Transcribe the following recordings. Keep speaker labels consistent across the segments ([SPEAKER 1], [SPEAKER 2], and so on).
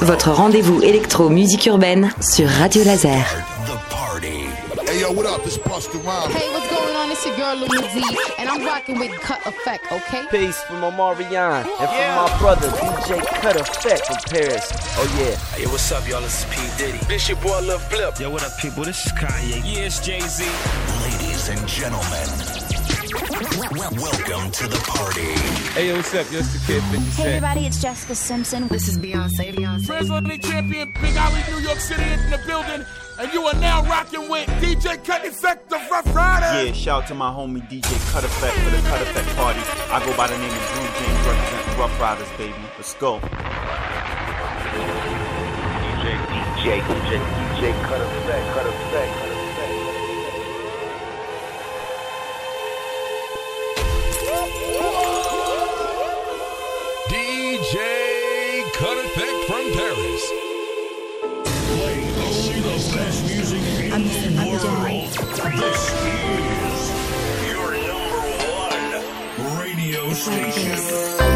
[SPEAKER 1] Votre rendez-vous électro-musique urbaine sur Radio Laser.
[SPEAKER 2] What up? It's Busta Rhymes.
[SPEAKER 3] Hey, what's going on? It's your girl Louis D, and I'm rocking with Kut Effekt, okay?
[SPEAKER 4] Peace from Omarion and from my brother DJ Kut Effekt from Paris. Oh yeah.
[SPEAKER 5] Hey, what's up, y'all? This is P. Diddy. This your boy Lil Flip.
[SPEAKER 6] Yo, what up, people? This is Kanye.
[SPEAKER 5] Yeah, it's Jay-Z.
[SPEAKER 7] Ladies and gentlemen, welcome to the party.
[SPEAKER 8] Hey, yo, what's up? Yo, it's the kid 50
[SPEAKER 9] Hey everybody, it's Jessica Simpson. This is Beyonce. Beyonce.
[SPEAKER 2] President champion, Big Alley, New York City in the building, and you are now rocking with DJ Kut Effekt, the Ruff Ryder.
[SPEAKER 6] Yeah, shout out to my homie DJ Kut Effekt for the Kut Effekt party. I go by the name of Drew James, representing Ruff Ryders, baby. Let's go.
[SPEAKER 4] DJ DJ DJ DJ Kut Effekt Kut Effekt Kut Effekt.
[SPEAKER 10] DJ Kut Effekt from Paris. Playing only the best music in
[SPEAKER 9] I'm-
[SPEAKER 10] the world. This is your number one radio station.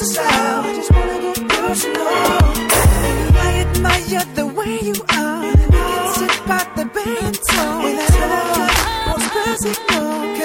[SPEAKER 11] us is. I just wanna get personal. And I admire the way you are. You can sit by the bay and talk. And I know what's personal.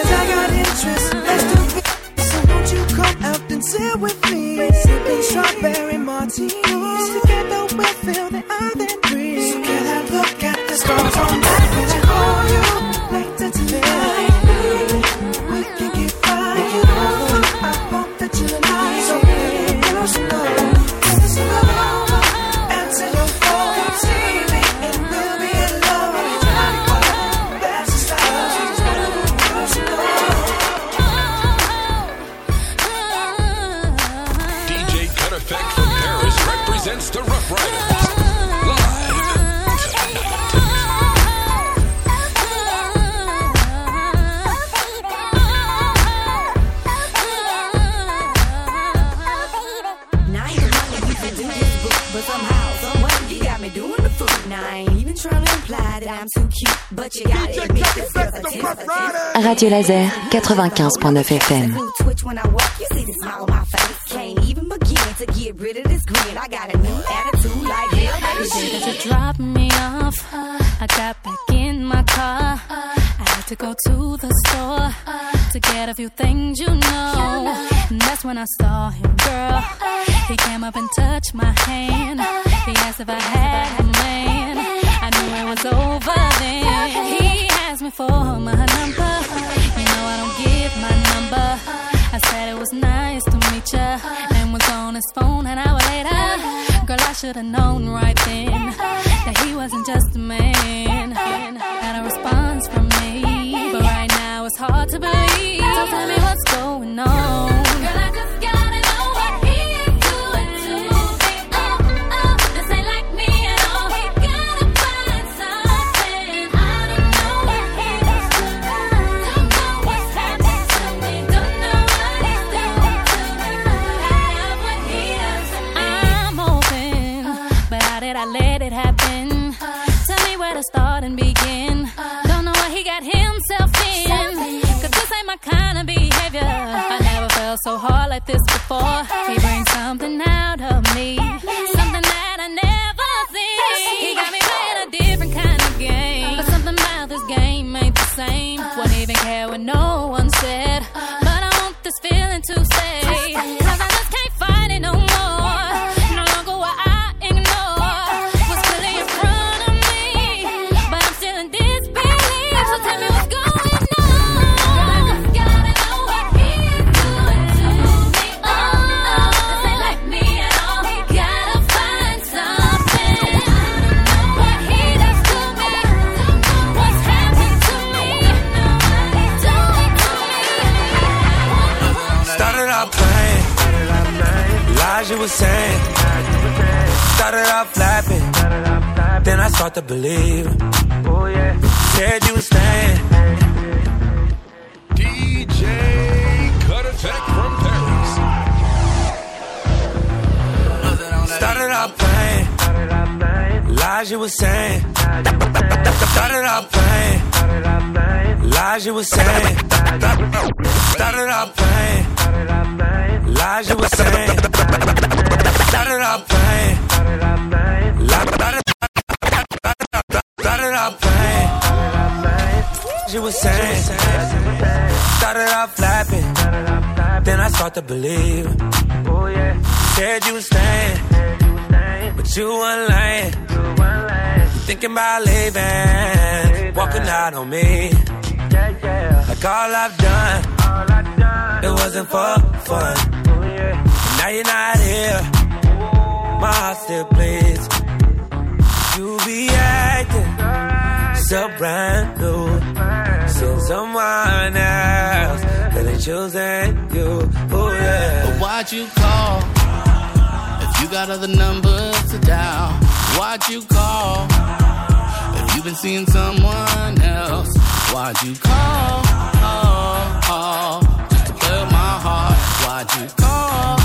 [SPEAKER 12] Mathieu Lazer, 95.9 FM.
[SPEAKER 13] to
[SPEAKER 14] go to the store to get a few things you know. And that's when I saw him, girl. He came up and touched my hand. He asked if I had should've known right then that he wasn't just a man. Got a response from me, but right now it's hard to believe. So tell me what's going on. and begin. Uh, Don't know what he got himself in. Cause this ain't my kind of behavior. I never felt so hard like this before. He brings something out of me. Something that I never seen. He got me playing a different kind of game. But something about this game ain't the same. Won't even care when no
[SPEAKER 15] started off flapping, then I start to believe. Oh yeah, said you were staying.
[SPEAKER 4] DJ Cut Attack from Paris.
[SPEAKER 15] Started off playing, lies you were saying. Started off playing, lies you were saying. Started off playing, lies you were saying. Started off playing. You were saying. Started off flapping. Then I start to believe. Oh yeah. Said you was staying. But you weren't lying. Thinking about leaving. Walking out on me. Like all I've done. It wasn't for fun. Now you're not here. My heart still bleeds. You be acting so brand new. Someone else, really choosing you. Oh yeah.
[SPEAKER 16] But why'd you call? If you got other numbers to dial, why'd you call? If you've been seeing someone else, why'd you call? Oh, oh, just to play with my heart. Why'd you call?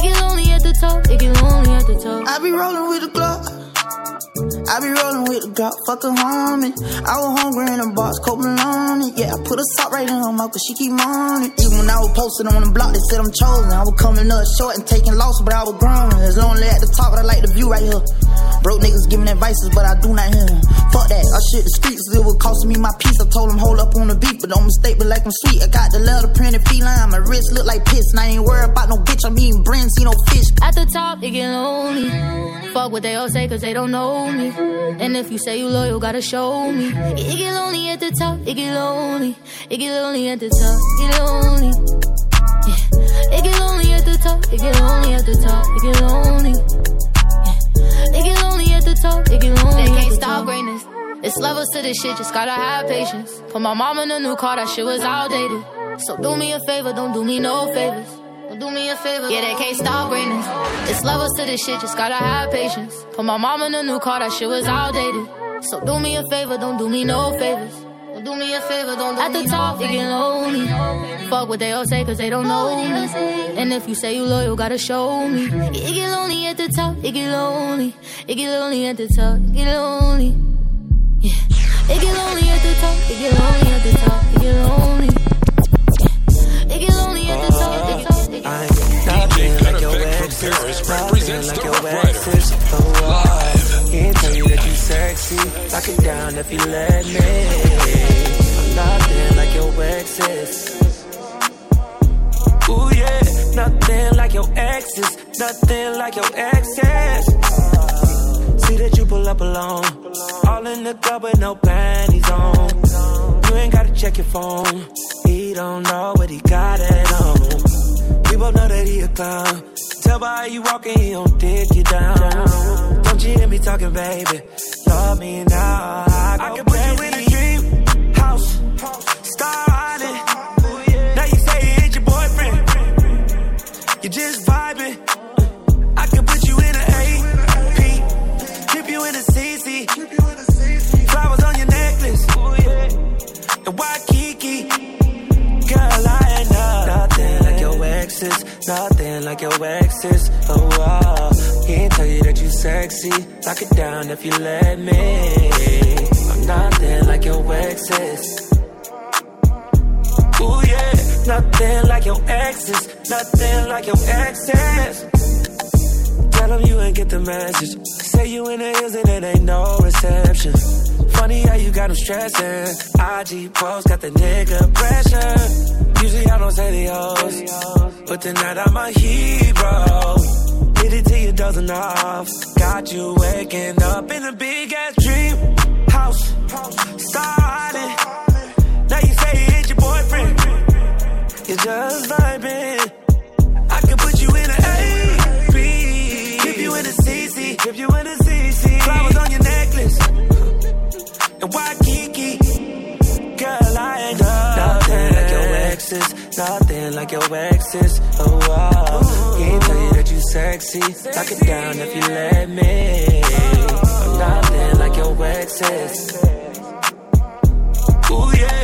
[SPEAKER 17] Get lonely at the top, it get lonely at the top.
[SPEAKER 18] I
[SPEAKER 19] be rolling with the Glock. I be rolling with the Glock, fuck a homie. I was hungry in a box, cold her mouth, cause she keep on. Even when I was posted on the block, they said I'm chosen. I was coming up short and taking loss, but I was growing. It's lonely at the top, but I like the view right here. Broke niggas giving advices, but I do not hear them. Fuck that, I shit the streets, it was costing me my peace. I told them hold up on the beat, but don't mistake me like I'm sweet. I got the leather printed feline, my wrist look like piss. And I ain't worried about no bitch, I'm eating brands, see no fish.
[SPEAKER 17] At the top, it get lonely. Fuck what they all say, cause they don't know me. And if you say you loyal, gotta show me. It get lonely at the top, it get lonely. It get lonely at the top, it get lonely. Yeah. It get lonely at the top, it get lonely at the top, it get lonely. Yeah. It get lonely at the top, it get lonely. They can't stop greatness. It's levels to this shit, just gotta have patience. Put my mom in a new car, that shit was outdated. So do me a favor, don't do me no favors. Don't do me a favor. Yeah, they can't stop greatness. It's levels to this shit, just gotta have patience. Put my mom in a new car, that shit was outdated. So do me a favor, don't do me no favors. Don't me a favor, don't do At the top, it get lonely. Fuck what they all say, cause they don't know me. And if you say you loyal, gotta show me. It get lonely at the top, it get lonely. It get lonely at the top, it get lonely. Yeah. It get lonely at the top, it get lonely at the top, it get lonely. Yeah. It get lonely at the top, it get
[SPEAKER 15] I ain't nothing like your exes. Nothing like your exes. Oh, I can't tell you sexy. Lock it down if you let me. I'm locked like your exes. Ooh yeah, nothing like your exes, nothing like your exes. See that you pull up alone, all in the club with no panties on. You ain't gotta check your phone. He don't know what he got at home. We both know that he a clown. Tell by how you walking, he don't dig you down. Don't you hear me talking, baby? Love me now. I, I can put you in a dream house, star island. Oh, now you say you ain't your boyfriend. You just vibing. I can put you in an AP, keep you in a CC. Flowers on your necklace, oh, and Waikiki? Girl, I ain't nothing. Nothing like your exes. Oh, wow. He ain't tell you that you sexy. Lock it down if you let me. I'm nothing like your exes. Ooh, yeah. Nothing like your exes. Nothing like your exes. Tell them you ain't get the message. Say you in the hills and it ain't no reception. Funny how you got him stressing. IG post got the nigga pressure. Usually I don't say the o's, but tonight I'm a hero. Hit it till you dozen off. Got you waking up in a big ass dream house. Started. Now you say it's your boyfriend. You're just vibing. Waikiki. Girl, I ain't. Nothing like your exes. Nothing like your exes. Oh, wow. He tell you that you sexy. Lock it down if you let me. Nothing like your exes. Oh yeah.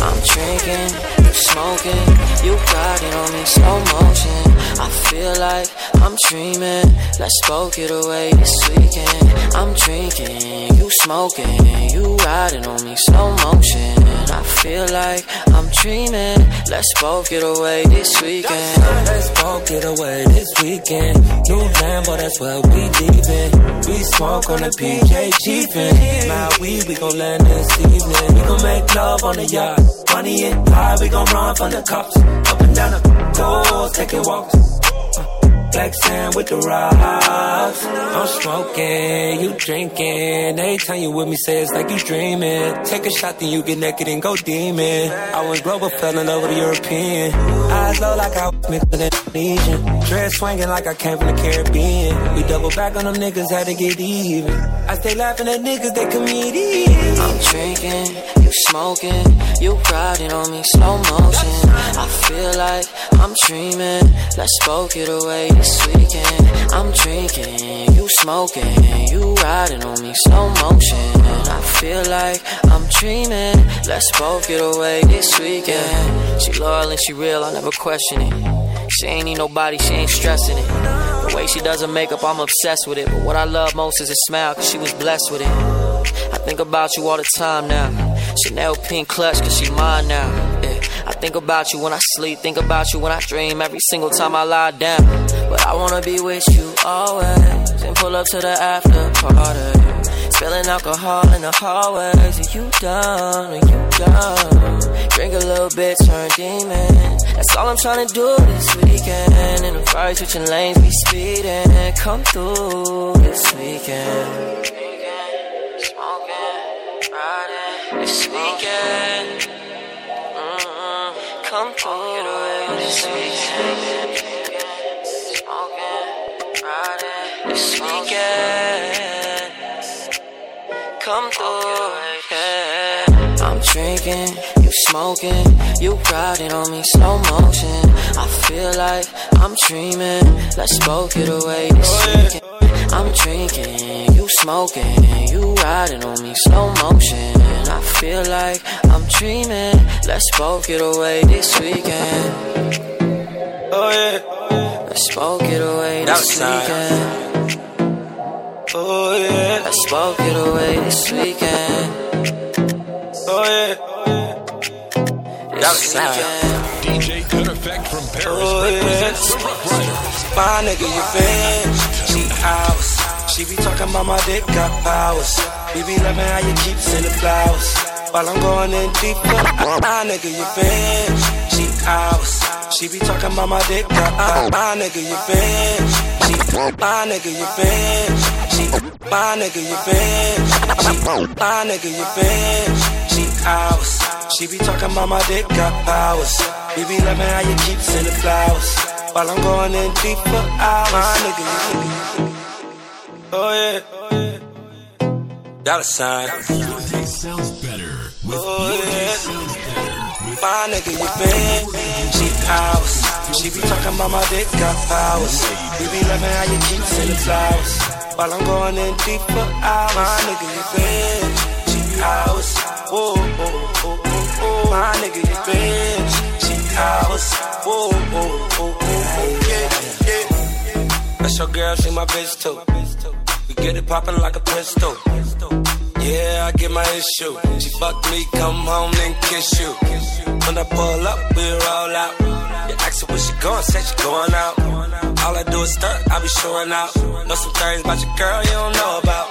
[SPEAKER 20] I'm drinking, you smoking, you on me slow motion. I feel like I'm dreaming. Let's both get away this weekend. I'm drinking, you smoking, you riding on me slow dreaming. Let's both get away this weekend.
[SPEAKER 15] Let's both get away this weekend. New Lambo, that's where we leaving. We smoke on the PJ Chiefin'. My weed, we gon' land this evening. We gon' make love on the yacht. Money in high, we gon' run from the cops. Up and down the doors, taking walks. Black sand with the rocks. I'm smoking, you drinking. Every time you with me, say it's like you dreaming. Take a shot, then you get naked and go demon. I went global, fell in love with a European. Eyes low like I was with Indonesian. Dress swinging like I came from the Caribbean. We double back on them niggas, had to get even. I stay laughing at niggas, they comedians.
[SPEAKER 20] I'm drinking, you smoking, you riding on me slow motion. I feel like I'm dreaming. Let's both get away this weekend. I'm drinking, you smoking, you riding on me slow motion. I feel like I'm dreaming. Let's both get away this weekend. She loyal and she real, I never question it. She ain't need nobody, she ain't stressing it. The way she does her makeup, I'm obsessed with it. But what I love most is her smile, cause she was blessed with it. I think about you all the time now. Chanel pink clutch, cause she mine now. Yeah. I think about you when I sleep, think about you when I dream every single time I lie down. But I wanna be with you always and pull up to the after party. Spilling alcohol in the hallways. Are you done? Are you done? Drink a little bit, turn demon. That's all I'm trying to do this weekend. In the Ferrari switching lanes, be speeding. Come through this weekend. Drinking, Smoking, riding this weekend. Through this weekend. Smoking, riding this weekend. Come through, yeah. I'm drinking, you smoking, you riding on me slow motion. I feel like I'm dreaming. Let's both get away this weekend. I'm drinking, you smoking, you riding on me slow motion. I I feel like I'm dreaming. Let's both get away this weekend.
[SPEAKER 15] Oh yeah.
[SPEAKER 20] Let's both get away this weekend.
[SPEAKER 15] Oh yeah.
[SPEAKER 20] Let's both get away this weekend.
[SPEAKER 15] Oh yeah.
[SPEAKER 20] This weekend.
[SPEAKER 4] DJ Kut Effekt from Paris
[SPEAKER 15] Oh, yeah.
[SPEAKER 4] represents the Ruff Ryders.
[SPEAKER 15] My nigga, you been She ours. She be talking about my dick got powers. We be loving how you keep sending flowers. While I'm going in deeper. My nigga, you been She ours. She be talking about my dick powers. My nigga, you been She, my nigga, you been She, my nigga, you been She, my nigga, you been She ours. She be talking about my dick got powers. We be loving how you keep sending flowers. While I'm going in deep for hours. My nigga, you Oh yeah. Dollar sign. Oh My nigga, you been She ours. She be talking about my dick got powers. We be loving how you keep sending flowers. While I'm going in deep for hours. My nigga, you been She ours. Whoa, whoa, whoa, whoa, whoa. My nigga, you been She ours. Whoa, whoa, whoa, whoa, whoa. Yeah, yeah. That's your girl, she my bitch too. We get it poppin' like a pistol. Yeah, I get my issue. She fuck me, come home, and kiss you. When I pull up, we roll out. You ask her where she going, say she going out. All I do is stunt, I be showing out. Know some things about your girl you don't know about.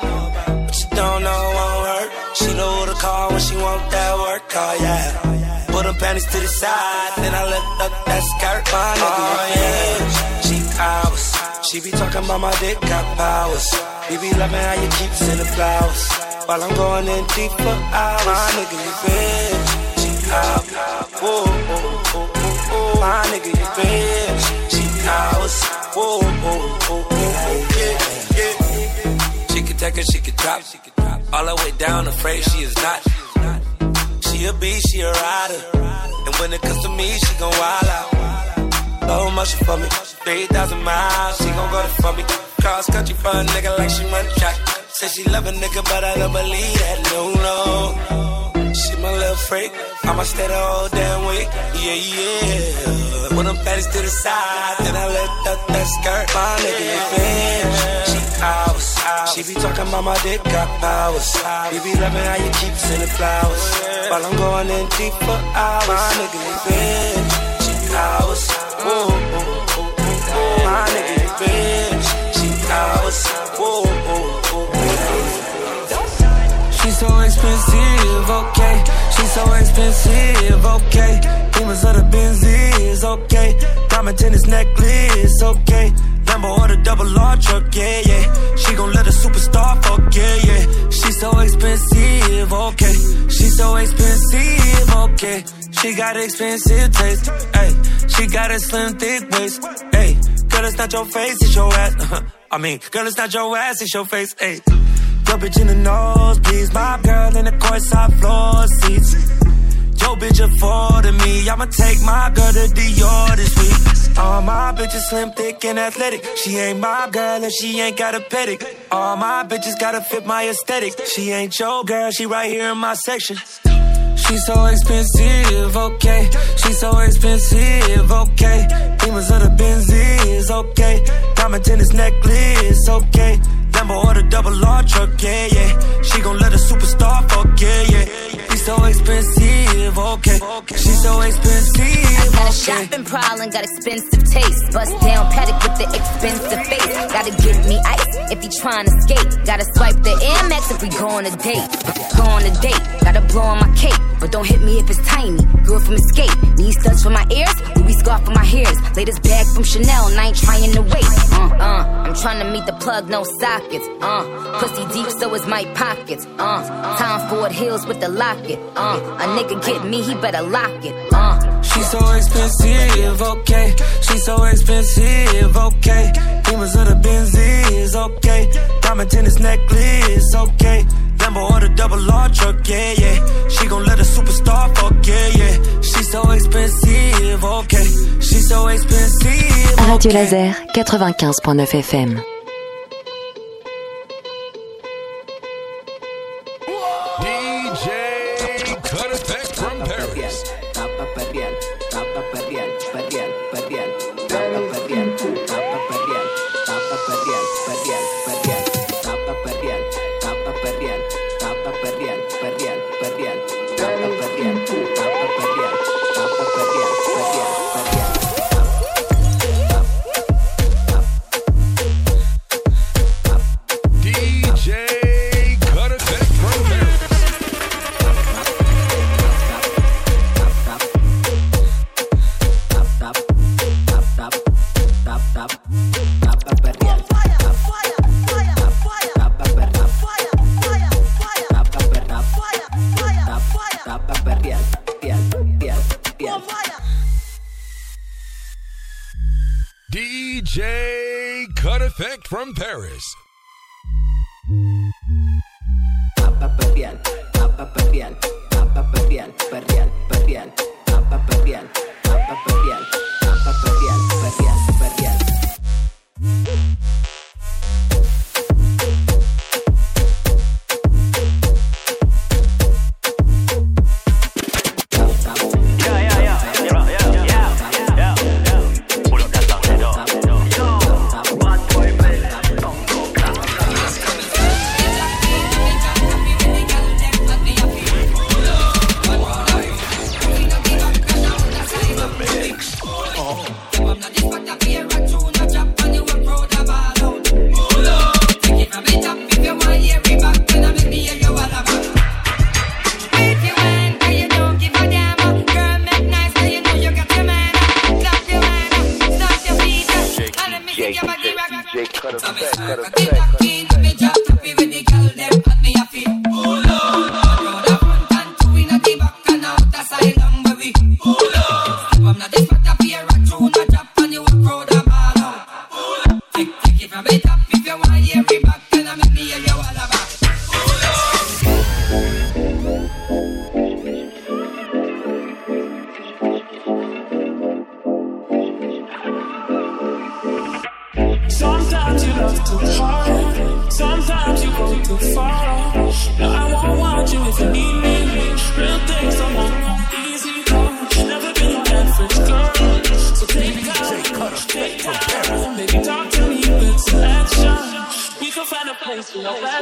[SPEAKER 15] But you don't know won't hurt. She know who to call when she want that work call, yeah. Put them panties to the side, then I lift up that skirt. My nigga, oh, yeah. She ours. She be talking about my dick got powers. We be loving how you keep sending flowers. While I'm going in deep for hours. My nigga, you been. She out. Whoa, whoa, whoa, whoa, whoa. My nigga, you been. She ours. Whoa, whoa, whoa, whoa, whoa. Yeah, yeah. She can take it, she can drop. All the way down, afraid she is not. She a beast, she a rider. And when it comes to me, she gon' wild out. Slow motion for me. 3,000 miles, she gon' go there for me. Cross country for a nigga like she run track. Say she love a nigga, but I don't believe that. No, no. She my little freak. I'ma stay the whole damn week. Yeah, yeah. Put them panties to the side, then I lift up that skirt. My nigga, you been. She ours. She be talking about my dick got powers. We be loving how you keep sending flowers. While I'm going in deep for hours. My nigga, you been. She ours. Whoa, whoa, whoa, whoa. My nigga, you been. She ours. Whoa, whoa,
[SPEAKER 21] expensive, okay. She's so expensive, okay. Demons of the Benzies, okay. Diamond tennis necklace, okay. Lambo or the double R truck, yeah, yeah. She gon' let a superstar fuck, yeah, yeah. She's so expensive, okay. She's so expensive, okay. She got expensive taste, hey. She got a slim, thick waist, hey. Girl, it's not your face, it's your ass. I mean, girl, it's not your ass, it's your face, hey. Your bitch in the nose, please. My girl in the courtside floor seats. Yo, bitch affording me. I'ma take my girl to Dior this week. All my bitches slim, thick, and athletic. She ain't my girl if she ain't got a pedic. All my bitches gotta fit my aesthetic. She ain't your girl, she right here in my section. She's so expensive, okay. She's so expensive, okay. Demons of the Benzies, okay. Diamond tennis necklace, okay. Lambo or the double R truck, yeah, yeah. She gon' let a superstar fuck, yeah, yeah. She's so expensive, okay. She's so expensive, I
[SPEAKER 22] Got a shopping problem, got expensive taste. Bust down Patek with the expensive face. Gotta give me ice if he tryna skate. Gotta swipe the Air Max if we go on a date. Go on a date, gotta blow on my cake. But don't hit me if it's tiny. Girl from Escape. Need studs for my ears, Louis scarf for my hairs. Latest bag from Chanel, and I ain't trying to wait. Uh, uh, I'm trying to meet the plug, no sockets. Uh, pussy deep, so is my pockets. Uh, Tom Ford heels with the locket. Uh, a nigga get me, he better lock it. Uh,
[SPEAKER 21] She's so expensive, okay. She's so expensive, okay. Demons of the Benzies, okay. Diamond tennis necklace, okay. Lambo or the double R truck, yeah, yeah. She gon' let a superstar fuck, yeah, yeah. She's so expensive, okay. She's so expensive.
[SPEAKER 12] Radio Laser 95.9 FM.
[SPEAKER 22] Find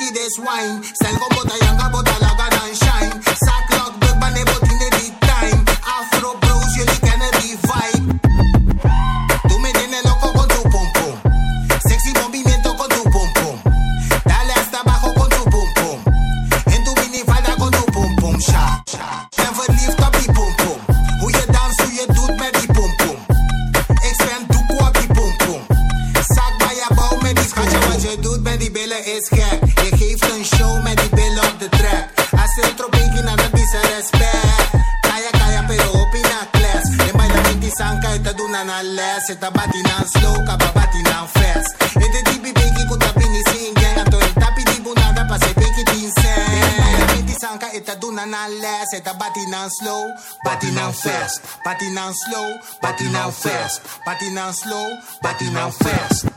[SPEAKER 23] Yankee this wine. Go butter, yanga butter, lager and shine. Sack lock, big man, Batting now slow, batting now fast. Batting now slow, batting now fast.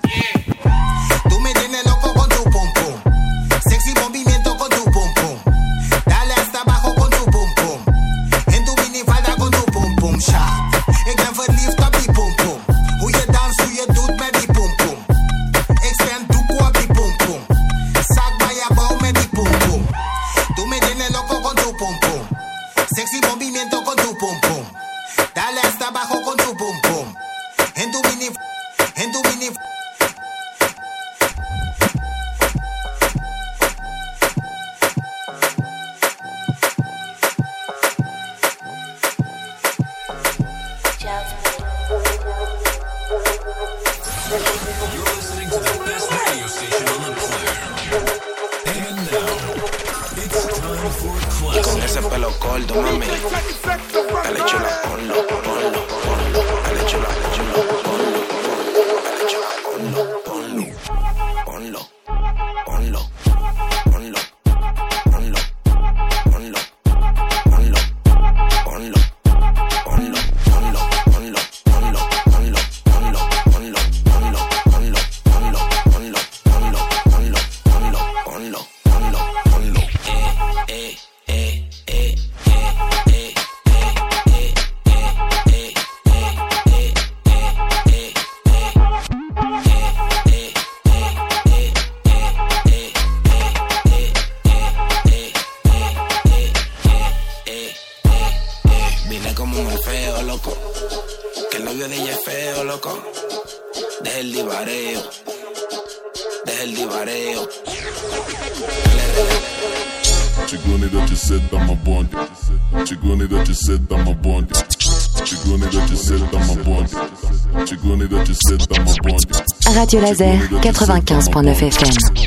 [SPEAKER 4] Radio
[SPEAKER 12] Laser 95.9 FM.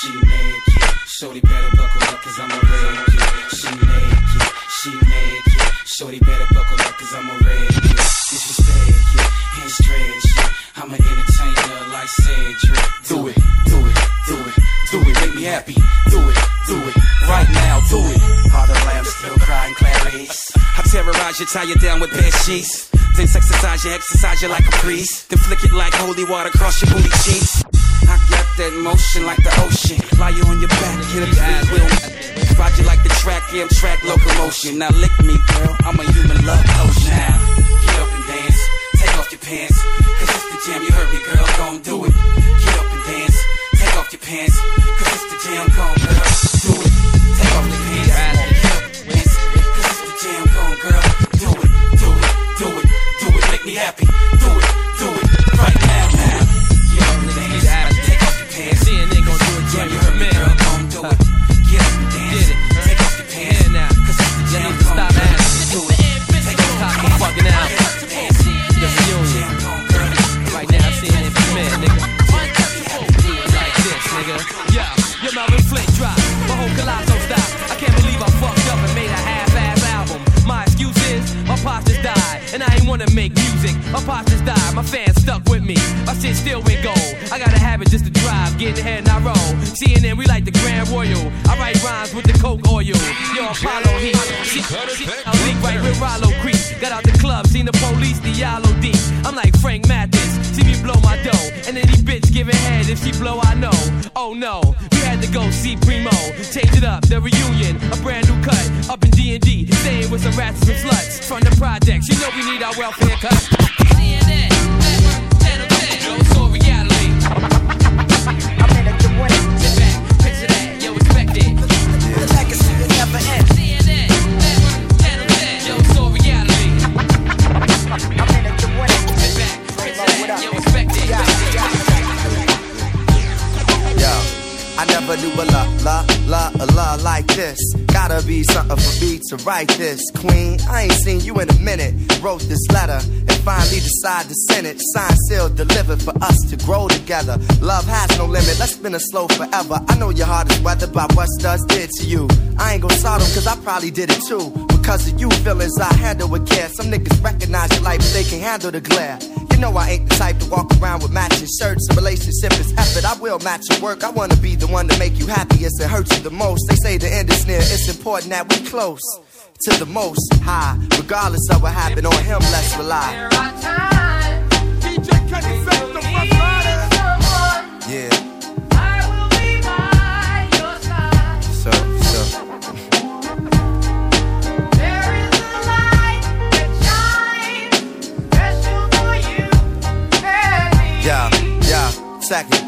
[SPEAKER 5] She naked, shorty better buckle up cause I'm a red. She naked, she naked, shorty better buckle up cause I'm a red kid. Disrespect you, and stretch. I'm an entertainer like Cedric. Do it, do it, do it, do it, make me happy. Do it, do it, right now, do it. All the lambs still crying Clarice. I terrorize you, tie you down with bed sheets. Then exercise you, exercise you like a priest. Then flick it like holy water across your booty cheeks. That motion like the ocean. Lie you on your back, hit up your ass, wheel. Ride you like the track, yeah, I'm track locomotion. Now lick me, girl, I'm a human love coach now. Get up and dance, take off your pants. Cause it's the jam, you heard me, girl, gon' do it. Get up and dance, take off your pants. Cause it's the jam, gon' girl, do it. Take off your pants, get up dance. Cause it's the jam, gon' girl, do it, do it, do it, do it, make me happy.
[SPEAKER 24] Drive, get ahead and I roll. CNN, we like the Grand Royal. I write rhymes with the Coke oil. Yo, Apollo heat. Shit, shit, I leak right with Rollo Creek. Got out the club, seen the police, the yellow D. I'm like Frank Mathis, see me blow my dough. And any these bitch giving head if she blow, I know. Oh no, we had to go see Primo. Change it up, the reunion, a brand new cut. Up in D&D, staying with some rats and some sluts. From the projects, you know we need our welfare cut.
[SPEAKER 25] La la la la like this. Gotta be something for me to write this. Queen, I ain't seen you in a minute. Wrote this letter. and finally decide to send it. Signed, sealed, delivered for us to grow together. Love has no limit, let's spin a slow forever. I know your heart is weathered by what studs did to you. I ain't gon' sodom cause I probably did it too. Because of you, feelings I handle with care. Some niggas recognize your life, but they can handle the glare. You know I ain't the type to walk around with matching shirts. A relationship is effort. I will match your work. I wanna be the one to make you happiest and hurt you the most. They say the end is near. It's important that we close to the most high. Regardless of what happened on him, let's rely. There are Yeah. Yeah, yeah, second.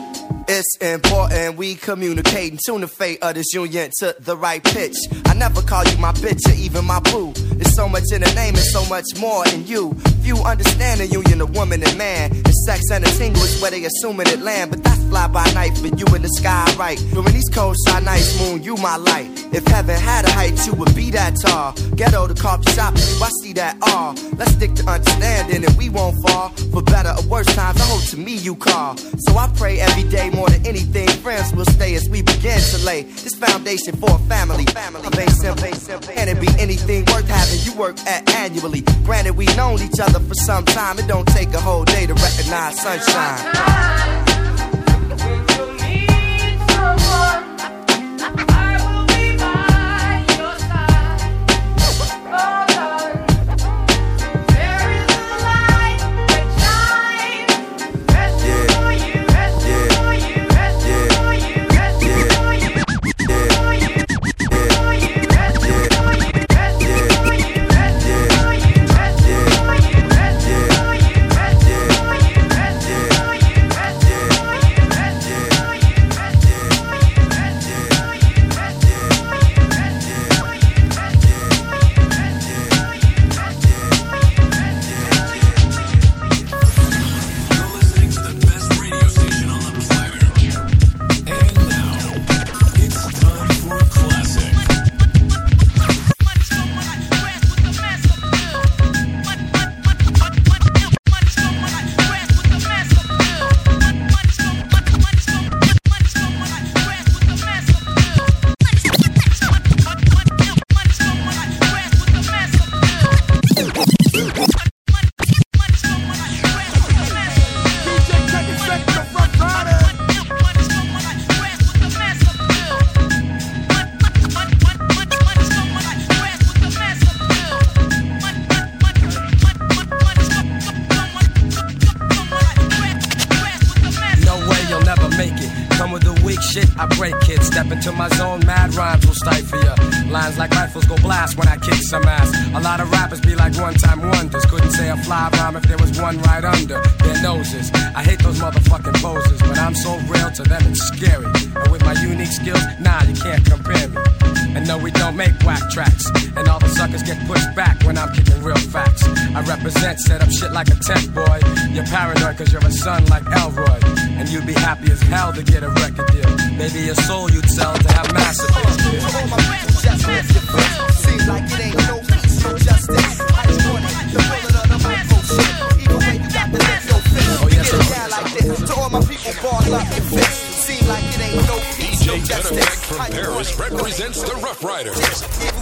[SPEAKER 25] It's important we communicate and tune the fate of this union to the right pitch. I never call you my bitch or even my boo. It's so much in the name and so much more in you. Few understand the union of woman and man. And sex and a tingle is where they assuming it land. But that's fly by night for you in the sky, right? During these cold side nights, moon, you my light. If heaven had a height, you would be that tall. Ghetto to coffee shop, I see that all. Let's stick to understanding and we won't fall. For better or worse times, I hope to me you call. So I pray every day more than anything. Friends will stay as we begin to lay this foundation for a family. Family, base simple. Can it be anything worth having you work at annually? Granted, we known each other for some time. It don't take a whole day to recognize sunshine.
[SPEAKER 24] Their noses. I hate those motherfucking poses, but I'm so real to them it's scary. And with my unique skills, nah, you can't compare me. And no, we don't make whack tracks. And all the suckers get pushed back when I'm kicking real facts. I represent, set up shit like a tent boy. You're paranoid cause you're a son like Elroy. And you'd be happy as hell to get a record deal. Maybe a soul you'd sell to have massive
[SPEAKER 25] Just lift your foot. Seems like it ain't no peace, no justice. To all my people, your fist. Seem like it ain't no peace, no
[SPEAKER 4] DJ Kut
[SPEAKER 25] justice.
[SPEAKER 4] From Paris represents the Ruff Ryders.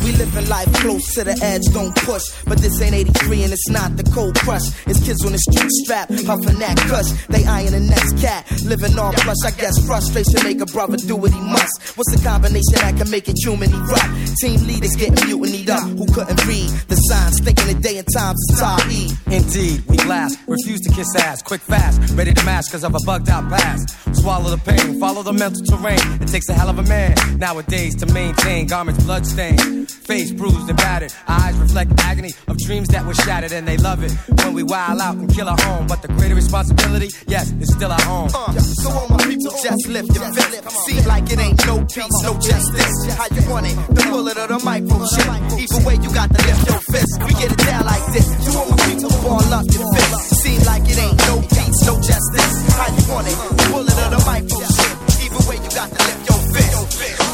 [SPEAKER 23] We living life close to the edge, don't push. But this ain't 83 and it's not the cold crush. It's kids on the street strap, huffing that cuss. They eyeing the next cat, living on plush. I guess frustration make a brother do what he must. What's the combination that can make it human erupt? Team leaders getting mutinied up, who couldn't read the signs, thinking the day and times is Tahi.
[SPEAKER 24] Indeed, we last, refuse to kiss ass, quick fast, ready to mash cause of a bugged out past. Swallow the pain, follow the mental terrain. It takes a hell of a man nowadays to maintain garments bloodstained, face bruised and battered. Eyes reflect agony of dreams that were shattered, and they love it when we wild out and kill our home. But the greater responsibility, yes, is still our own.
[SPEAKER 23] Uh, so all my people just lift your fist. Seem like it ain't no peace, no justice. How you want it? The bullet or the micro shit. Either way, you got to lift your fist. We get it down like this. To all my people, ball up your fist. Seem like it ain't no peace, no justice. How you want it? The bullet or the micro shit. Either way, you got to lift your fist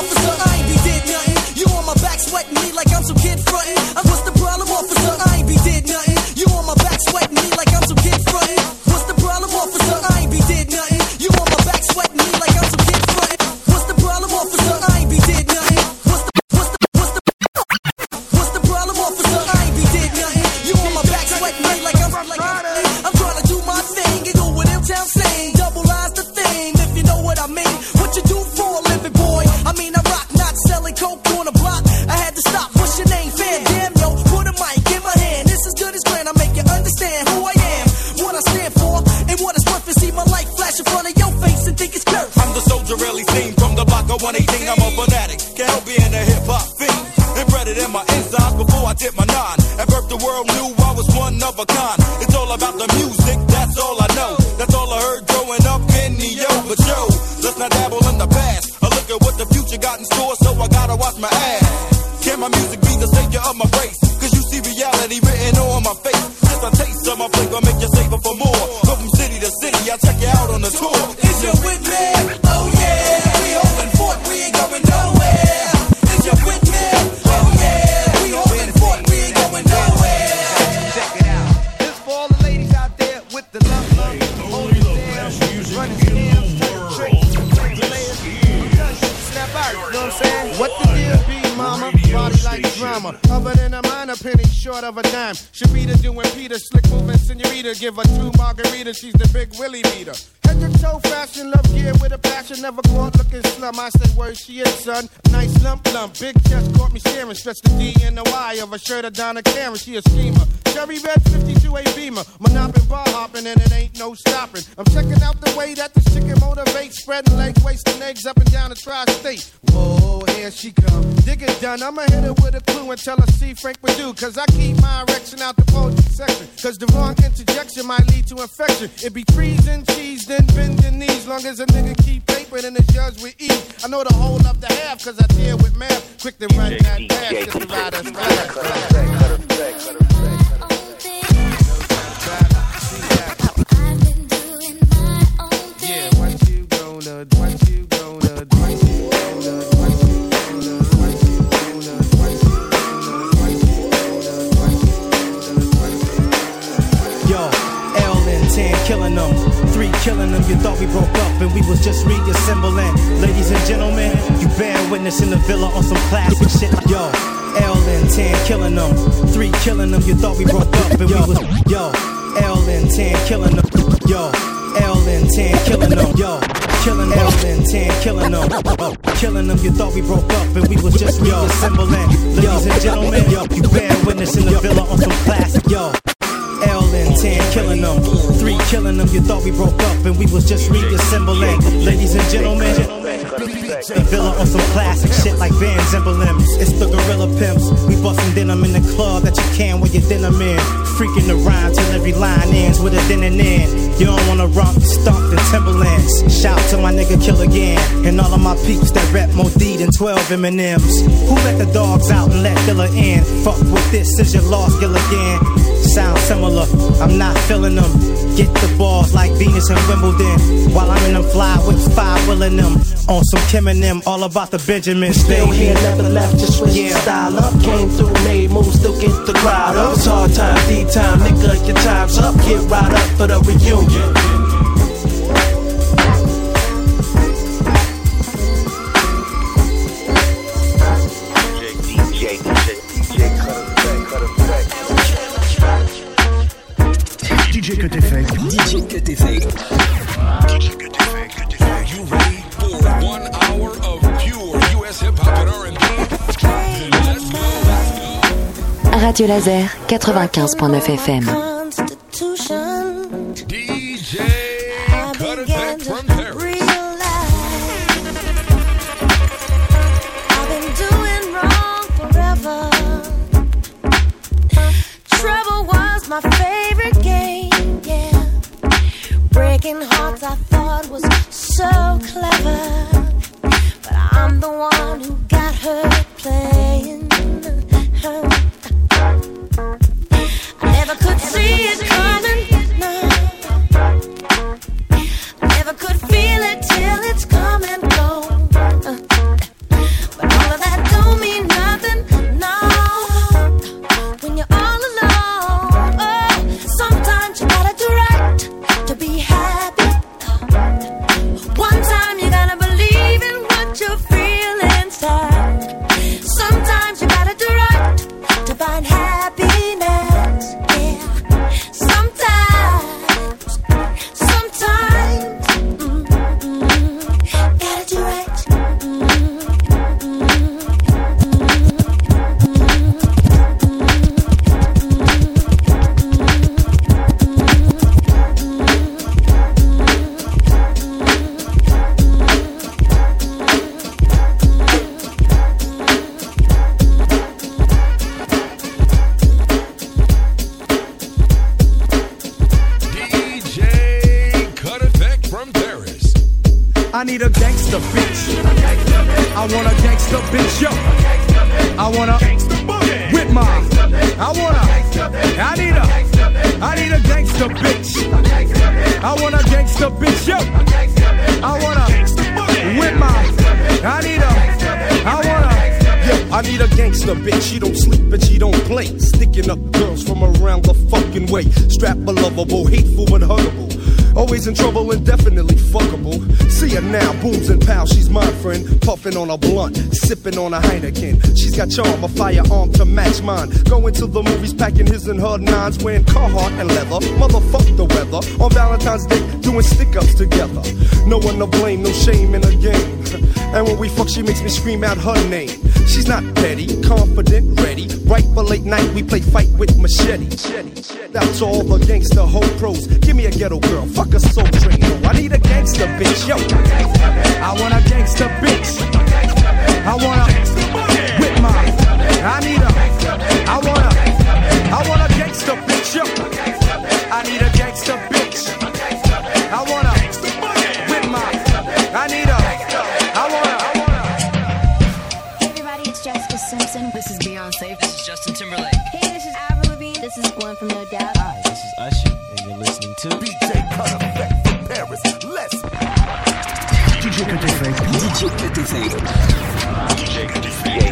[SPEAKER 26] officer, I ain't be did nothing. You on my back sweating me like I'm some kid frontin'. I what's the problem, officer? I ain't be did nothing. You on my back sweating me like I'm some kid frontin'. What's the problem, officer? I ain't be did nothing. You on my back sweating me like I'm
[SPEAKER 2] Willie beater. Head to toe fashion, love gear with a passion. Never caught looking slum. I say where she is, son. Nice lump lump. Big chest caught me staring. Stretch the D and the Y of a shirt of Donna Karan. She a schemer. Cherry red 52 A Beamer. Monopoly bar hopping and it ain't no stopping. I'm checking out the way that this chicken motivates. Spreading legs, wasting eggs up and down the tri-state. Whoa, here she come. Dig it done. I'ma hit her with a clue and tell her see Frank Perdue. Cause I keep my erection out the poetry section. Cause the wrong interjection might lead to infection. It be freezing cheese, then bending knees. Long as a nigga keep paper, then it's judge with ease. I know the whole of the half, cause I deal with math. Quick to run that pass, just to ride us Yeah,
[SPEAKER 27] killing them. Three killing them. You thought we broke up and we was just reassembling. Ladies and gentlemen, you bear witness in the villa on some classic shit. Like, yo, L and 10 killing them. Three killing them. You thought we broke up and we was. Yo, L and 10 killing them. Yo, L and 10 killing them. Yo. Killing L and 10, killing them. Oh, killing them, you thought we broke up and we was just reassembling. Ladies and gentlemen, yo, you bear witness in the villa on some classic, yo. 10 killing them. Three killing them. You thought we broke up and we was just reassembling. Ladies and gentlemen, the villa on some classic shit like Vans emblems. It's the gorilla pimps. We bustin' denim in the club that you can wear your denim in. Freaking the rhyme till every line ends with a then and in. You don't wanna romp, stomp the Timberlands. Shout to my nigga Kill Again and all of my peeps that rap more D than 12 M&Ms. Who let the dogs out and let Dilla in? Fuck with this, is your lost Gilligan. Sound similar, I'm not feeling them. Get the balls like Venus and Wimbledon. While I'm in them fly with five willing them. On some Kim and them, all about the Benjamins.
[SPEAKER 28] Still
[SPEAKER 27] baby.
[SPEAKER 28] here, never left, just switch
[SPEAKER 27] Yeah.
[SPEAKER 28] style up. Came through, made moves, still get the crowd up. It's hard time, D time, nigga, your time's up. Get right up for the reunion.
[SPEAKER 12] Radio Laser 95.9 FM.
[SPEAKER 3] I
[SPEAKER 9] need a gangster bitch. I want a gangster bitch, yo. I wanna with my. I wanna. I need a. I need a gangster bitch. I want a gangster bitch, yo. I wanna with my. I need a. I wanna.
[SPEAKER 29] Yo, I need a gangster bitch. She don't sleep and she don't play. Sticking up girls from around the fucking way. Strap a lovable, hateful but huggable. Always in trouble and definitely fuckable. See her now, booms and pals, she's my friend. Puffing on a blunt, sipping on a Heineken. She's got charm, a firearm to match mine. Going to the movies, packing his and her nines, wearing Carhartt and leather. Motherfuck the weather. On Valentine's Day, doing stick ups together. No one to blame, no shame in the game. And when we fuck, she makes me scream out her name. She's not petty, confident, ready. Right for late night, we play fight with machete. That's all the gangster hoe pros. Give me a ghetto girl, fuck a soul train. Oh, I need a gangster bitch, yo.
[SPEAKER 9] I want a gangster bitch. I want a
[SPEAKER 23] Effekt.
[SPEAKER 30] DJ Kut Effekt.
[SPEAKER 31] DJ Kut